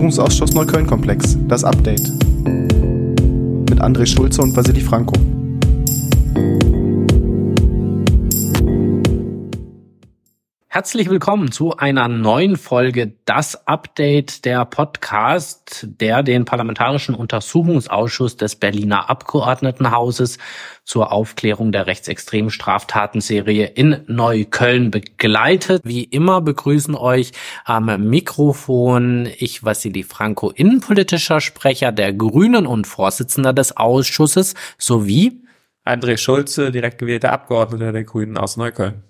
Untersuchungsausschuss Neukölln-Komplex, das Update. Mit André Schulze und Vasili Franco. Herzlich willkommen zu einer neuen Folge Das Update der Podcast, der den Parlamentarischen Untersuchungsausschuss des Berliner Abgeordnetenhauses zur Aufklärung der rechtsextremen Straftatenserie in Neukölln begleitet. Wie immer begrüßen euch am Mikrofon ich, Vassili Franco, innenpolitischer Sprecher der Grünen und Vorsitzender des Ausschusses sowie André Schulze, direkt gewählter Abgeordneter der Grünen aus Neukölln.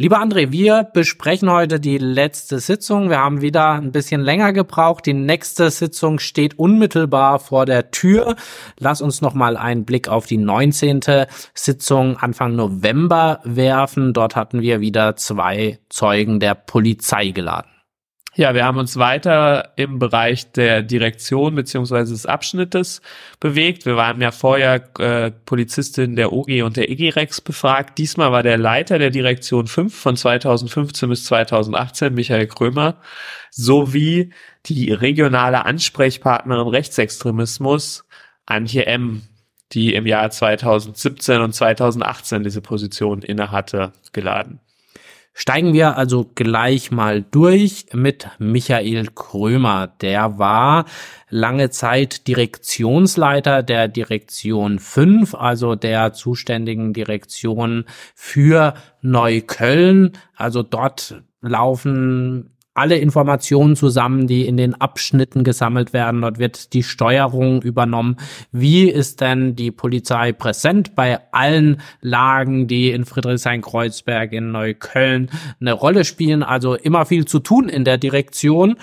Lieber André, wir besprechen heute die letzte Sitzung. Wir haben wieder ein bisschen länger gebraucht. Die nächste Sitzung steht unmittelbar vor der Tür. Lass uns noch mal einen Blick auf die 19. Sitzung Anfang November werfen. Dort hatten wir wieder zwei Zeugen der Polizei geladen. Ja, wir haben uns weiter im Bereich der Direktion beziehungsweise des Abschnittes bewegt. Wir waren ja vorher äh, Polizistin der OG und der EG-Rex befragt. Diesmal war der Leiter der Direktion 5 von 2015 bis 2018, Michael Krömer, sowie die regionale Ansprechpartnerin Rechtsextremismus, Antje M., die im Jahr 2017 und 2018 diese Position innehatte, geladen. Steigen wir also gleich mal durch mit Michael Krömer. Der war lange Zeit Direktionsleiter der Direktion 5, also der zuständigen Direktion für Neukölln. Also dort laufen alle Informationen zusammen, die in den Abschnitten gesammelt werden. Dort wird die Steuerung übernommen. Wie ist denn die Polizei präsent bei allen Lagen, die in Friedrichshain-Kreuzberg, in Neukölln eine Rolle spielen? Also immer viel zu tun in der Direktion.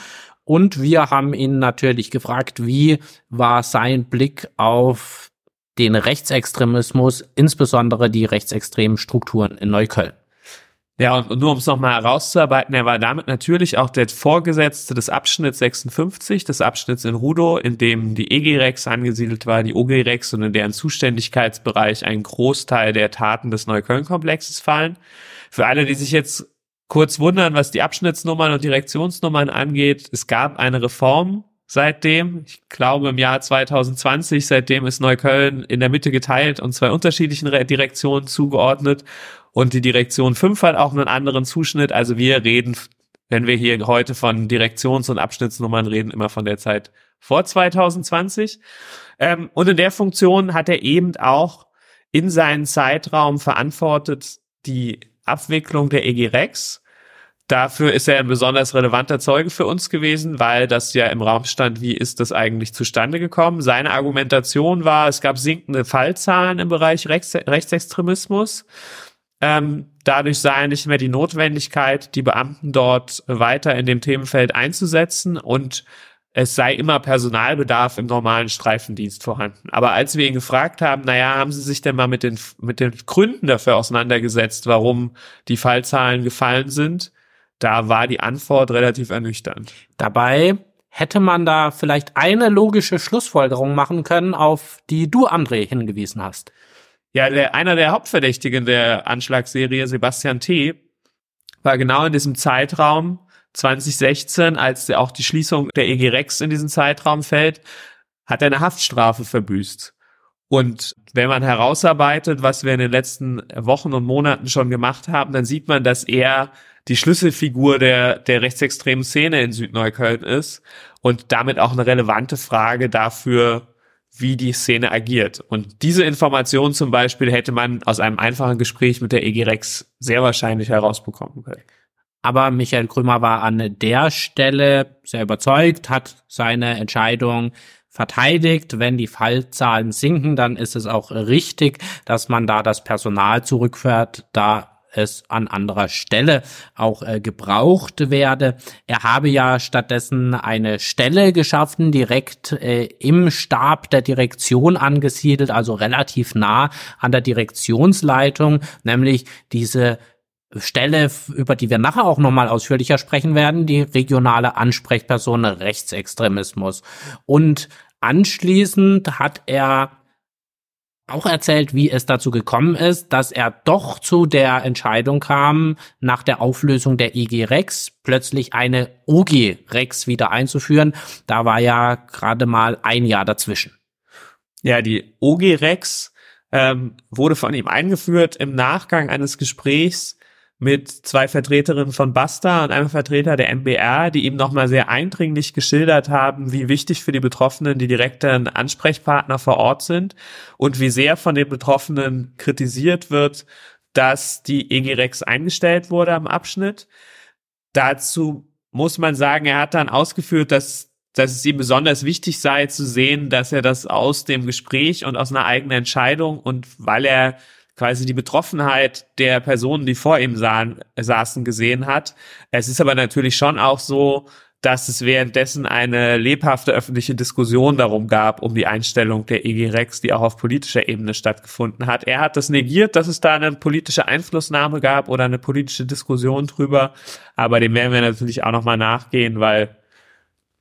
Und wir haben ihn natürlich gefragt, wie war sein Blick auf den Rechtsextremismus, insbesondere die rechtsextremen Strukturen in Neukölln. Ja, und nur um es nochmal herauszuarbeiten, er war damit natürlich auch der Vorgesetzte des Abschnitts 56, des Abschnitts in Rudo, in dem die EG-Rex angesiedelt war, die OG-Rex und in deren Zuständigkeitsbereich ein Großteil der Taten des Neukölln-Komplexes fallen. Für alle, die sich jetzt kurz wundern, was die Abschnittsnummern und Direktionsnummern angeht, es gab eine Reform seitdem. Ich glaube im Jahr 2020, seitdem ist Neukölln in der Mitte geteilt und zwei unterschiedlichen Direktionen zugeordnet. Und die Direktion 5 hat auch einen anderen Zuschnitt. Also wir reden, wenn wir hier heute von Direktions- und Abschnittsnummern reden, immer von der Zeit vor 2020. Ähm, und in der Funktion hat er eben auch in seinen Zeitraum verantwortet die Abwicklung der EG Rex Dafür ist er ein besonders relevanter Zeuge für uns gewesen, weil das ja im Raum stand, wie ist das eigentlich zustande gekommen. Seine Argumentation war, es gab sinkende Fallzahlen im Bereich Rechts Rechtsextremismus. Ähm, dadurch sei nicht mehr die Notwendigkeit, die Beamten dort weiter in dem Themenfeld einzusetzen und es sei immer Personalbedarf im normalen Streifendienst vorhanden. Aber als wir ihn gefragt haben, naja, haben Sie sich denn mal mit den, mit den Gründen dafür auseinandergesetzt, warum die Fallzahlen gefallen sind, da war die Antwort relativ ernüchternd. Dabei hätte man da vielleicht eine logische Schlussfolgerung machen können, auf die du, André, hingewiesen hast. Ja, der, einer der Hauptverdächtigen der Anschlagsserie, Sebastian T., war genau in diesem Zeitraum 2016, als auch die Schließung der EG Rex in diesen Zeitraum fällt, hat er eine Haftstrafe verbüßt. Und wenn man herausarbeitet, was wir in den letzten Wochen und Monaten schon gemacht haben, dann sieht man, dass er die Schlüsselfigur der, der rechtsextremen Szene in Südneukölln ist und damit auch eine relevante Frage dafür, wie die Szene agiert. Und diese Information zum Beispiel hätte man aus einem einfachen Gespräch mit der EG Rex sehr wahrscheinlich herausbekommen können. Aber Michael Krümer war an der Stelle sehr überzeugt, hat seine Entscheidung verteidigt. Wenn die Fallzahlen sinken, dann ist es auch richtig, dass man da das Personal zurückfährt. Da es an anderer Stelle auch äh, gebraucht werde. Er habe ja stattdessen eine Stelle geschaffen, direkt äh, im Stab der Direktion angesiedelt, also relativ nah an der Direktionsleitung, nämlich diese Stelle, über die wir nachher auch nochmal ausführlicher sprechen werden, die regionale Ansprechperson Rechtsextremismus. Und anschließend hat er auch erzählt, wie es dazu gekommen ist, dass er doch zu der Entscheidung kam, nach der Auflösung der IG Rex plötzlich eine OG Rex wieder einzuführen. Da war ja gerade mal ein Jahr dazwischen. Ja, die OG Rex ähm, wurde von ihm eingeführt im Nachgang eines Gesprächs mit zwei Vertreterinnen von Basta und einem Vertreter der MBR, die ihm nochmal sehr eindringlich geschildert haben, wie wichtig für die Betroffenen die direkten Ansprechpartner vor Ort sind und wie sehr von den Betroffenen kritisiert wird, dass die EG-Rex eingestellt wurde am Abschnitt. Dazu muss man sagen, er hat dann ausgeführt, dass dass es ihm besonders wichtig sei zu sehen, dass er das aus dem Gespräch und aus einer eigenen Entscheidung und weil er quasi die Betroffenheit der Personen, die vor ihm sahen, saßen, gesehen hat. Es ist aber natürlich schon auch so, dass es währenddessen eine lebhafte öffentliche Diskussion darum gab, um die Einstellung der EG Rex, die auch auf politischer Ebene stattgefunden hat. Er hat das negiert, dass es da eine politische Einflussnahme gab oder eine politische Diskussion drüber. Aber dem werden wir natürlich auch nochmal nachgehen, weil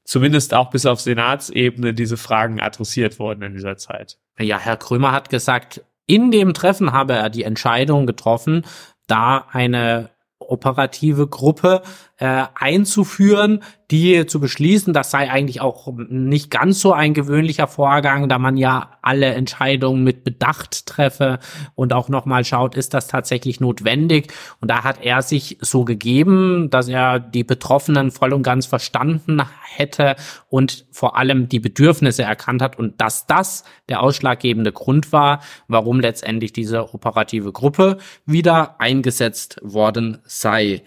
zumindest auch bis auf Senatsebene diese Fragen adressiert wurden in dieser Zeit. Ja, Herr Krömer hat gesagt, in dem Treffen habe er die Entscheidung getroffen, da eine operative Gruppe äh, einzuführen, die zu beschließen. Das sei eigentlich auch nicht ganz so ein gewöhnlicher Vorgang, da man ja alle Entscheidungen mit Bedacht treffe und auch nochmal schaut, ist das tatsächlich notwendig? Und da hat er sich so gegeben, dass er die Betroffenen voll und ganz verstanden hätte und vor allem die Bedürfnisse erkannt hat und dass das der ausschlaggebende Grund war, warum letztendlich diese operative Gruppe wieder eingesetzt worden sei.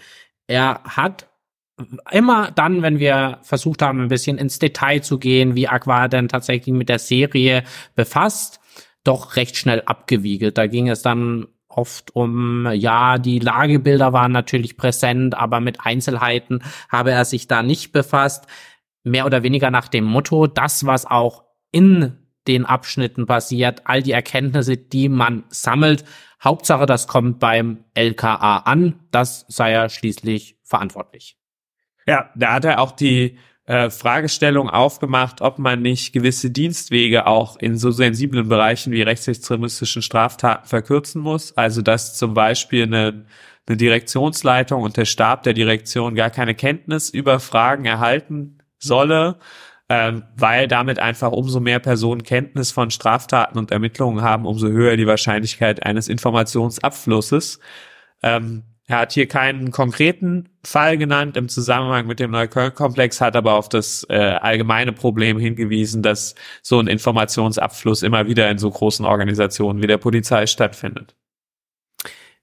Er hat immer dann, wenn wir versucht haben, ein bisschen ins Detail zu gehen, wie Aqua denn tatsächlich mit der Serie befasst, doch recht schnell abgewiegelt. Da ging es dann oft um, ja, die Lagebilder waren natürlich präsent, aber mit Einzelheiten habe er sich da nicht befasst. Mehr oder weniger nach dem Motto, das, was auch in den Abschnitten passiert, all die Erkenntnisse, die man sammelt, Hauptsache, das kommt beim LKA an. Das sei er schließlich verantwortlich. Ja, da hat er auch die äh, Fragestellung aufgemacht, ob man nicht gewisse Dienstwege auch in so sensiblen Bereichen wie rechtsextremistischen Straftaten verkürzen muss. Also dass zum Beispiel eine, eine Direktionsleitung und der Stab der Direktion gar keine Kenntnis über Fragen erhalten solle, ähm, weil damit einfach umso mehr Personen Kenntnis von Straftaten und Ermittlungen haben, umso höher die Wahrscheinlichkeit eines Informationsabflusses. Ähm, er hat hier keinen konkreten Fall genannt im Zusammenhang mit dem Neukölln-Komplex, hat aber auf das äh, allgemeine Problem hingewiesen, dass so ein Informationsabfluss immer wieder in so großen Organisationen wie der Polizei stattfindet.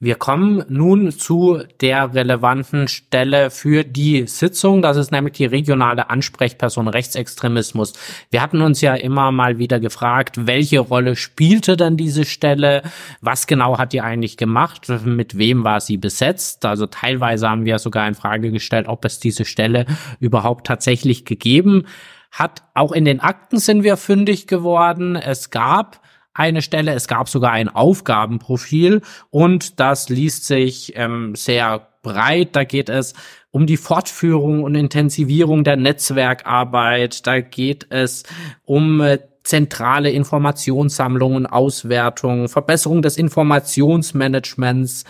Wir kommen nun zu der relevanten Stelle für die Sitzung. Das ist nämlich die regionale Ansprechperson Rechtsextremismus. Wir hatten uns ja immer mal wieder gefragt, welche Rolle spielte denn diese Stelle? Was genau hat die eigentlich gemacht? Mit wem war sie besetzt? Also teilweise haben wir sogar in Frage gestellt, ob es diese Stelle überhaupt tatsächlich gegeben hat. Auch in den Akten sind wir fündig geworden. Es gab eine Stelle. Es gab sogar ein Aufgabenprofil und das liest sich ähm, sehr breit. Da geht es um die Fortführung und Intensivierung der Netzwerkarbeit. Da geht es um äh, zentrale Informationssammlungen, Auswertung, Verbesserung des Informationsmanagements,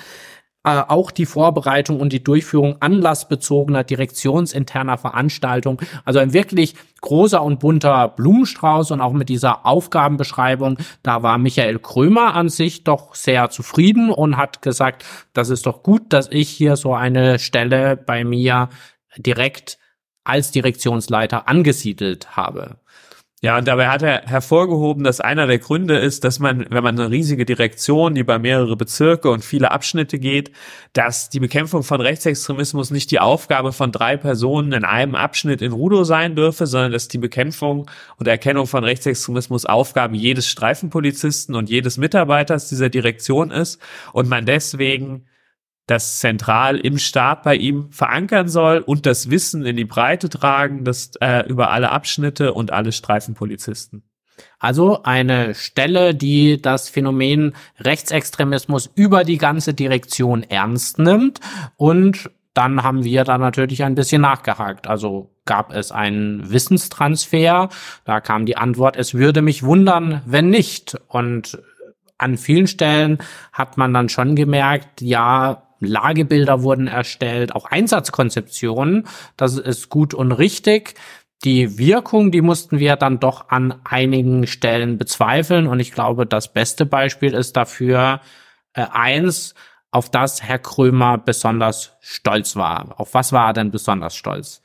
äh, auch die Vorbereitung und die Durchführung anlassbezogener direktionsinterner Veranstaltungen. Also ein wirklich großer und bunter Blumenstrauß und auch mit dieser Aufgabenbeschreibung, da war Michael Krömer an sich doch sehr zufrieden und hat gesagt, das ist doch gut, dass ich hier so eine Stelle bei mir direkt als Direktionsleiter angesiedelt habe. Ja, und dabei hat er hervorgehoben, dass einer der Gründe ist, dass man, wenn man eine riesige Direktion über mehrere Bezirke und viele Abschnitte geht, dass die Bekämpfung von Rechtsextremismus nicht die Aufgabe von drei Personen in einem Abschnitt in Rudo sein dürfe, sondern dass die Bekämpfung und Erkennung von Rechtsextremismus Aufgabe jedes Streifenpolizisten und jedes Mitarbeiters dieser Direktion ist und man deswegen das zentral im Stab bei ihm verankern soll und das Wissen in die Breite tragen, das äh, über alle Abschnitte und alle Streifenpolizisten. Also eine Stelle, die das Phänomen Rechtsextremismus über die ganze Direktion ernst nimmt und dann haben wir da natürlich ein bisschen nachgehakt. Also gab es einen Wissenstransfer. Da kam die Antwort, es würde mich wundern, wenn nicht. Und an vielen Stellen hat man dann schon gemerkt, ja, Lagebilder wurden erstellt, auch Einsatzkonzeptionen, das ist gut und richtig. Die Wirkung, die mussten wir dann doch an einigen Stellen bezweifeln und ich glaube, das beste Beispiel ist dafür äh, eins, auf das Herr Krömer besonders stolz war. Auf was war er denn besonders stolz?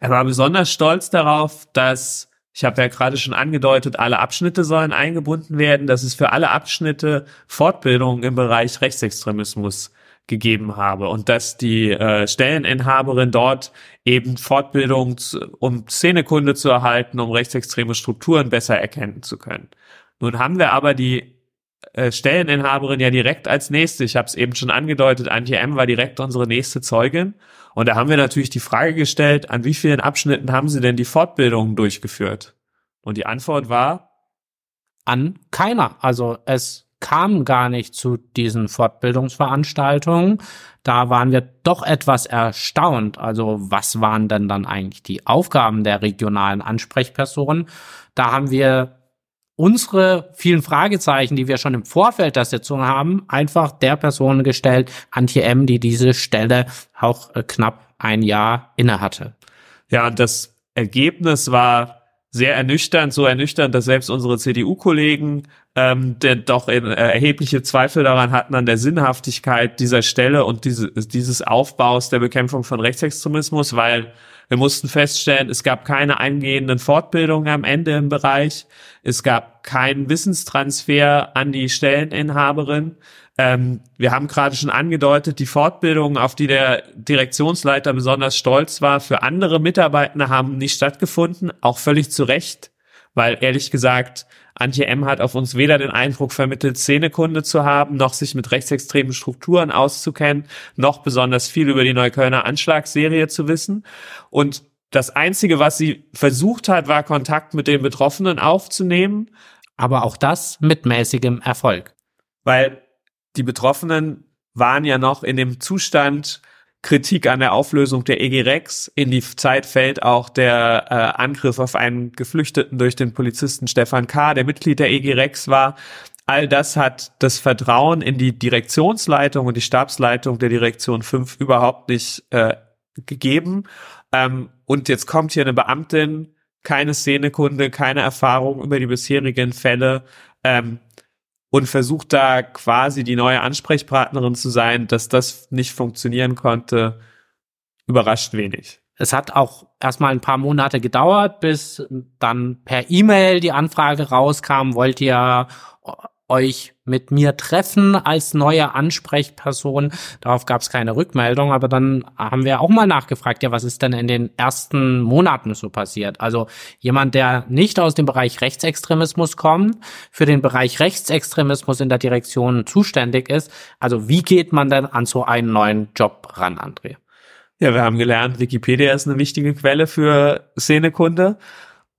Er war besonders stolz darauf, dass ich habe ja gerade schon angedeutet, alle Abschnitte sollen eingebunden werden, dass es für alle Abschnitte Fortbildungen im Bereich Rechtsextremismus gegeben habe und dass die äh, Stelleninhaberin dort eben Fortbildung, um Szenekunde zu erhalten, um rechtsextreme Strukturen besser erkennen zu können. Nun haben wir aber die äh, Stelleninhaberin ja direkt als nächste, ich habe es eben schon angedeutet, Antje M. war direkt unsere nächste Zeugin. Und da haben wir natürlich die Frage gestellt, an wie vielen Abschnitten haben Sie denn die Fortbildungen durchgeführt? Und die Antwort war? An keiner. Also es kam gar nicht zu diesen Fortbildungsveranstaltungen. Da waren wir doch etwas erstaunt. Also was waren denn dann eigentlich die Aufgaben der regionalen Ansprechpersonen? Da haben wir unsere vielen Fragezeichen, die wir schon im Vorfeld der Sitzung haben, einfach der Person gestellt, Antje M., die diese Stelle auch äh, knapp ein Jahr inne hatte. Ja, das Ergebnis war sehr ernüchternd, so ernüchternd, dass selbst unsere CDU-Kollegen ähm, der doch in, äh, erhebliche Zweifel daran hatten an der Sinnhaftigkeit dieser Stelle und diese, dieses Aufbaus der Bekämpfung von Rechtsextremismus, weil wir mussten feststellen, es gab keine eingehenden Fortbildungen am Ende im Bereich. Es gab keinen Wissenstransfer an die Stelleninhaberin. Ähm, wir haben gerade schon angedeutet, die Fortbildungen, auf die der Direktionsleiter besonders stolz war, für andere Mitarbeiter haben nicht stattgefunden, auch völlig zu Recht, weil ehrlich gesagt, Antje M. hat auf uns weder den Eindruck vermittelt, Szenekunde zu haben, noch sich mit rechtsextremen Strukturen auszukennen, noch besonders viel über die Neuköllner Anschlagsserie zu wissen. Und das Einzige, was sie versucht hat, war Kontakt mit den Betroffenen aufzunehmen. Aber auch das mit mäßigem Erfolg. Weil die Betroffenen waren ja noch in dem Zustand, Kritik an der Auflösung der EG Rex. In die Zeit fällt auch der äh, Angriff auf einen Geflüchteten durch den Polizisten Stefan K., der Mitglied der EG Rex war. All das hat das Vertrauen in die Direktionsleitung und die Stabsleitung der Direktion 5 überhaupt nicht äh, gegeben. Ähm, und jetzt kommt hier eine Beamtin, keine Szenekunde, keine Erfahrung über die bisherigen Fälle. Ähm, und versucht da quasi die neue Ansprechpartnerin zu sein, dass das nicht funktionieren konnte, überrascht wenig. Es hat auch erstmal ein paar Monate gedauert, bis dann per E-Mail die Anfrage rauskam, wollt ihr euch mit mir treffen als neue Ansprechperson. Darauf gab es keine Rückmeldung, aber dann haben wir auch mal nachgefragt, ja, was ist denn in den ersten Monaten so passiert? Also jemand, der nicht aus dem Bereich Rechtsextremismus kommt, für den Bereich Rechtsextremismus in der Direktion zuständig ist. Also wie geht man denn an so einen neuen Job ran, André? Ja, wir haben gelernt, Wikipedia ist eine wichtige Quelle für Szenekunde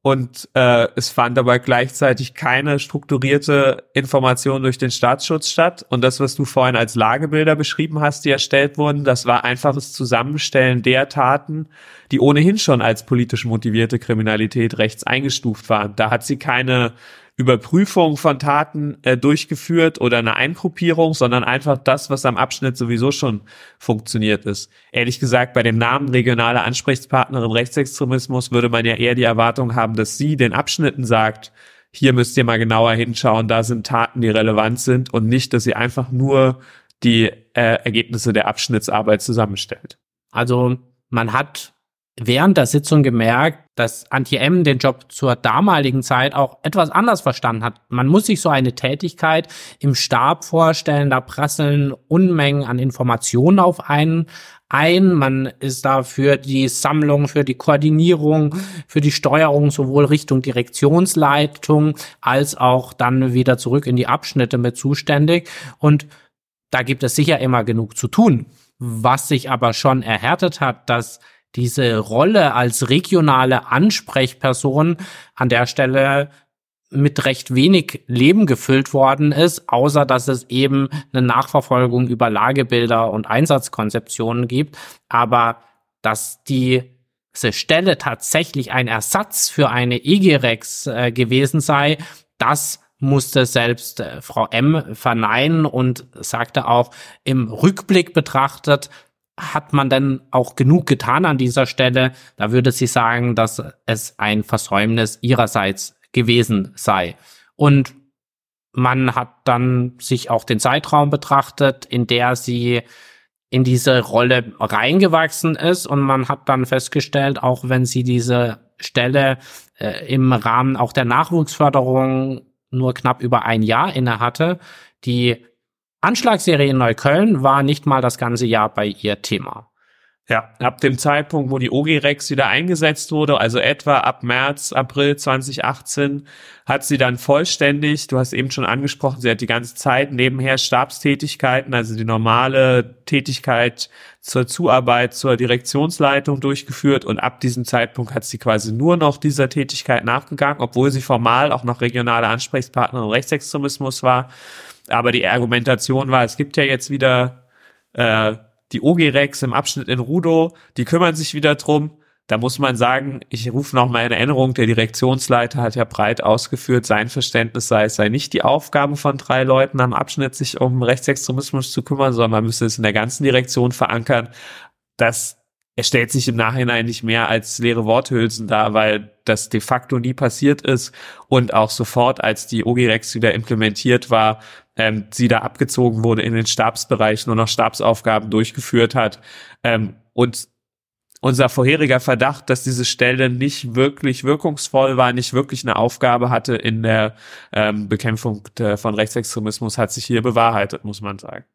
und äh, es fand aber gleichzeitig keine strukturierte Information durch den Staatsschutz statt. Und das, was du vorhin als Lagebilder beschrieben hast, die erstellt wurden, das war einfaches Zusammenstellen der Taten, die ohnehin schon als politisch motivierte Kriminalität rechts eingestuft waren. Da hat sie keine Überprüfung von Taten äh, durchgeführt oder eine Eingruppierung, sondern einfach das, was am Abschnitt sowieso schon funktioniert ist. Ehrlich gesagt, bei dem Namen regionale Ansprechpartnerin Rechtsextremismus würde man ja eher die Erwartung haben, dass sie den Abschnitten sagt, hier müsst ihr mal genauer hinschauen, da sind Taten, die relevant sind und nicht, dass sie einfach nur die äh, Ergebnisse der Abschnittsarbeit zusammenstellt. Also man hat während der Sitzung gemerkt, dass Antje M den Job zur damaligen Zeit auch etwas anders verstanden hat. Man muss sich so eine Tätigkeit im Stab vorstellen, da prasseln Unmengen an Informationen auf einen ein. Man ist da für die Sammlung, für die Koordinierung, für die Steuerung sowohl Richtung Direktionsleitung als auch dann wieder zurück in die Abschnitte mit zuständig. Und da gibt es sicher immer genug zu tun. Was sich aber schon erhärtet hat, dass diese Rolle als regionale Ansprechperson an der Stelle mit recht wenig Leben gefüllt worden ist, außer dass es eben eine Nachverfolgung über Lagebilder und Einsatzkonzeptionen gibt. Aber dass die diese Stelle tatsächlich ein Ersatz für eine EGREX äh, gewesen sei, das musste selbst äh, Frau M verneinen und sagte auch, im Rückblick betrachtet, hat man denn auch genug getan an dieser Stelle? Da würde sie sagen, dass es ein Versäumnis ihrerseits gewesen sei. Und man hat dann sich auch den Zeitraum betrachtet, in der sie in diese Rolle reingewachsen ist und man hat dann festgestellt, auch wenn sie diese Stelle äh, im Rahmen auch der Nachwuchsförderung nur knapp über ein Jahr inne hatte, die Anschlagsserie in Neukölln war nicht mal das ganze Jahr bei ihr Thema. Ja, ab dem Zeitpunkt, wo die OG-Rex wieder eingesetzt wurde, also etwa ab März, April 2018, hat sie dann vollständig, du hast eben schon angesprochen, sie hat die ganze Zeit nebenher Stabstätigkeiten, also die normale Tätigkeit zur Zuarbeit, zur Direktionsleitung durchgeführt und ab diesem Zeitpunkt hat sie quasi nur noch dieser Tätigkeit nachgegangen, obwohl sie formal auch noch regionale Ansprechpartnerin Rechtsextremismus war. Aber die Argumentation war, es gibt ja jetzt wieder äh, die OG-Rex im Abschnitt in Rudo, die kümmern sich wieder drum. Da muss man sagen, ich rufe noch mal in Erinnerung, der Direktionsleiter hat ja breit ausgeführt, sein Verständnis sei, es sei nicht die Aufgabe von drei Leuten am Abschnitt, sich um Rechtsextremismus zu kümmern, sondern man müsse es in der ganzen Direktion verankern. Das stellt sich im Nachhinein nicht mehr als leere Worthülsen dar, weil das de facto nie passiert ist und auch sofort, als die OGREX wieder implementiert war, ähm, sie da abgezogen wurde in den Stabsbereich, nur noch Stabsaufgaben durchgeführt hat. Ähm, und unser vorheriger Verdacht, dass diese Stelle nicht wirklich wirkungsvoll war, nicht wirklich eine Aufgabe hatte in der ähm, Bekämpfung der, von Rechtsextremismus, hat sich hier bewahrheitet, muss man sagen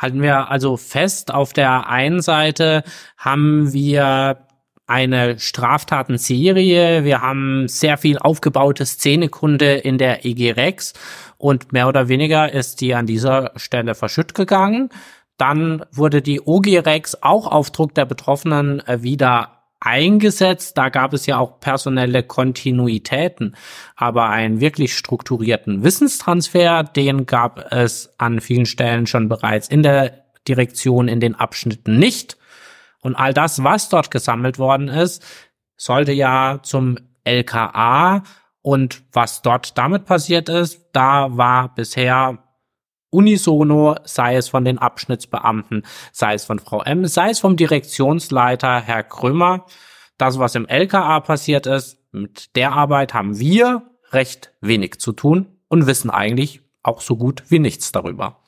halten wir also fest, auf der einen Seite haben wir eine Straftatenserie, wir haben sehr viel aufgebaute Szenekunde in der EG Rex und mehr oder weniger ist die an dieser Stelle verschütt gegangen. Dann wurde die OG Rex auch auf Druck der Betroffenen äh, wieder eingesetzt. Da gab es ja auch personelle Kontinuitäten, aber einen wirklich strukturierten Wissenstransfer, den gab es an vielen Stellen schon bereits in der Direktion in den Abschnitten nicht. Und all das, was dort gesammelt worden ist, sollte ja zum LKA und was dort damit passiert ist, da war bisher unisono, sei es von den Abschnittsbeamten, sei es von Frau M, sei es vom Direktionsleiter Herr Krömer. Das, was im LKA passiert ist, mit der Arbeit haben wir recht wenig zu tun und wissen eigentlich auch so gut wie nichts darüber.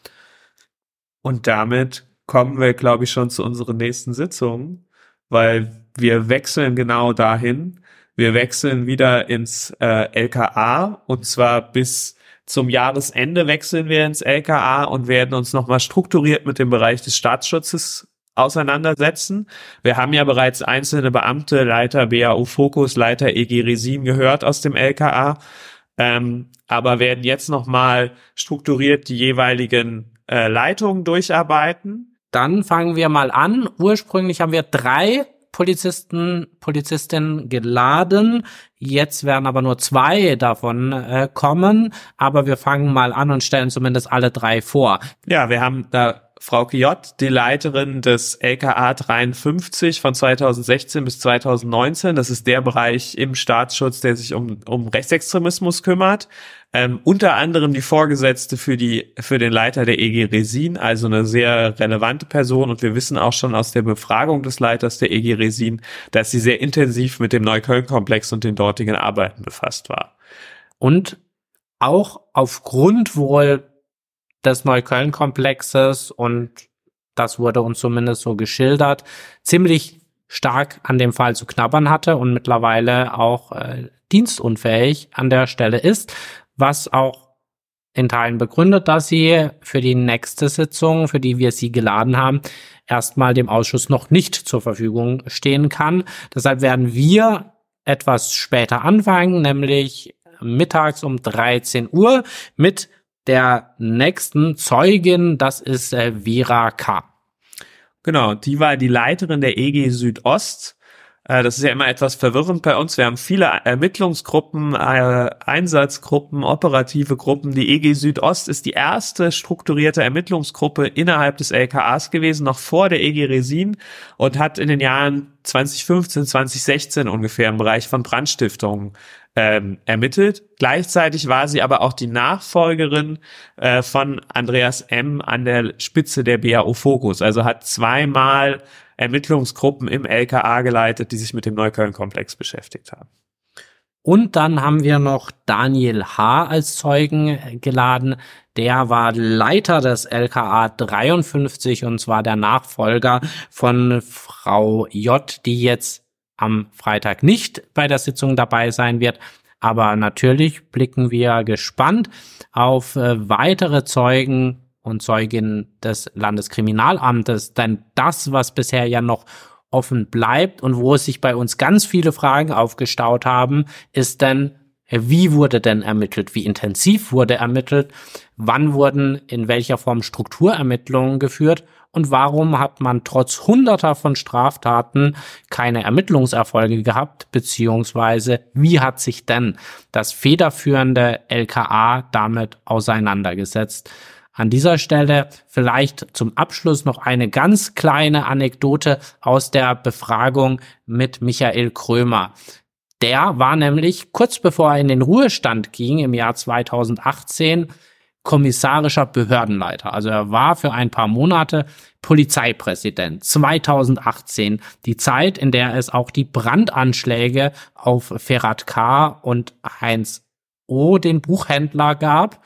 Und damit kommen wir, glaube ich, schon zu unseren nächsten Sitzungen, weil wir wechseln genau dahin. Wir wechseln wieder ins äh, LKA und zwar bis zum Jahresende wechseln wir ins LKA und werden uns nochmal strukturiert mit dem Bereich des Staatsschutzes auseinandersetzen. Wir haben ja bereits einzelne Beamte, Leiter BAU Fokus, Leiter EG Resim gehört aus dem LKA, ähm, aber werden jetzt nochmal strukturiert die jeweiligen äh, Leitungen durcharbeiten. Dann fangen wir mal an. Ursprünglich haben wir drei Polizisten, Polizistinnen geladen. Jetzt werden aber nur zwei davon äh, kommen. Aber wir fangen mal an und stellen zumindest alle drei vor. Ja, wir haben da Frau J., die Leiterin des LKA 53 von 2016 bis 2019. Das ist der Bereich im Staatsschutz, der sich um, um Rechtsextremismus kümmert. Ähm, unter anderem die Vorgesetzte für die für den Leiter der EG Resin, also eine sehr relevante Person. Und wir wissen auch schon aus der Befragung des Leiters der EG Resin, dass sie sehr intensiv mit dem Neukölln-Komplex und den dortigen Arbeiten befasst war. Und auch aufgrund wohl des Neukölln-Komplexes und das wurde uns zumindest so geschildert, ziemlich stark an dem Fall zu knabbern hatte und mittlerweile auch äh, dienstunfähig an der Stelle ist, was auch in Teilen begründet, dass sie für die nächste Sitzung, für die wir sie geladen haben, erstmal dem Ausschuss noch nicht zur Verfügung stehen kann. Deshalb werden wir etwas später anfangen, nämlich mittags um 13 Uhr mit der nächsten Zeugin, das ist äh, Vera K. Genau, die war die Leiterin der EG Südost Äh, das ist ja immer etwas verwirrend bei uns. Wir haben viele Ermittlungsgruppen, äh, Einsatzgruppen, operative Gruppen. Die EG Südost ist die erste strukturierte Ermittlungsgruppe innerhalb des LKAs gewesen, noch vor der EG Resin und hat in den Jahren 2015, 2016 ungefähr im Bereich von Brandstiftungen ähm, ermittelt. Gleichzeitig war sie aber auch die Nachfolgerin äh, von Andreas M. an der Spitze der BAO Focus. Also hat zweimal Ermittlungsgruppen im LKA geleitet, die sich mit dem Neukölln-Komplex beschäftigt haben. Und dann haben wir noch Daniel H. als Zeugen geladen. Der war Leiter des LKA 53 und zwar der Nachfolger von Frau J., die jetzt am Freitag nicht bei der Sitzung dabei sein wird. Aber natürlich blicken wir gespannt auf äh, weitere Zeugen und Zeugin des Landeskriminalamtes. Denn das, was bisher ja noch offen bleibt und wo es sich bei uns ganz viele Fragen aufgestaut haben, ist denn, wie wurde denn ermittelt? Wie intensiv wurde ermittelt? Wann wurden in welcher Form Strukturermittlungen geführt? Und warum hat man trotz hunderter von Straftaten keine Ermittlungserfolge gehabt? Beziehungsweise wie hat sich denn das federführende LKA damit auseinandergesetzt? An dieser Stelle vielleicht zum Abschluss noch eine ganz kleine Anekdote aus der Befragung mit Michael Krömer. Der war nämlich kurz bevor er in den Ruhestand ging im Jahr 2018 kommissarischer Behördenleiter. Also er war für ein paar Monate Polizeipräsident 2018, die Zeit, in der es auch die Brandanschläge auf Ferhat K. und Heinz O., den Buchhändler, gab.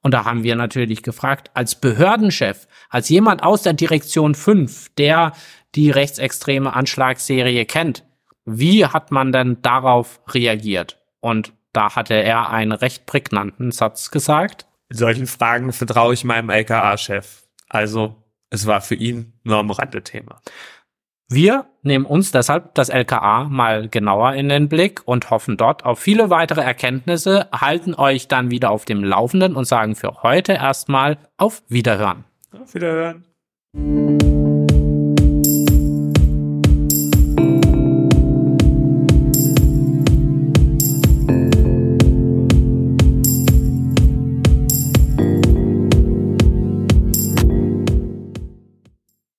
Und da haben wir natürlich gefragt, als Behördenchef, als jemand aus der Direktion 5, der die rechtsextreme Anschlagsserie kennt, wie hat man denn darauf reagiert? Und da hatte er einen recht prägnanten Satz gesagt. In solchen Fragen vertraue ich meinem LKA-Chef. Also, es war für ihn nur am Rande Thema. Wir nehmen uns deshalb das LKA mal genauer in den Blick und hoffen dort auf viele weitere Erkenntnisse, halten euch dann wieder auf dem Laufenden und sagen für heute erstmal auf Wiederhören. Auf Wiederhören.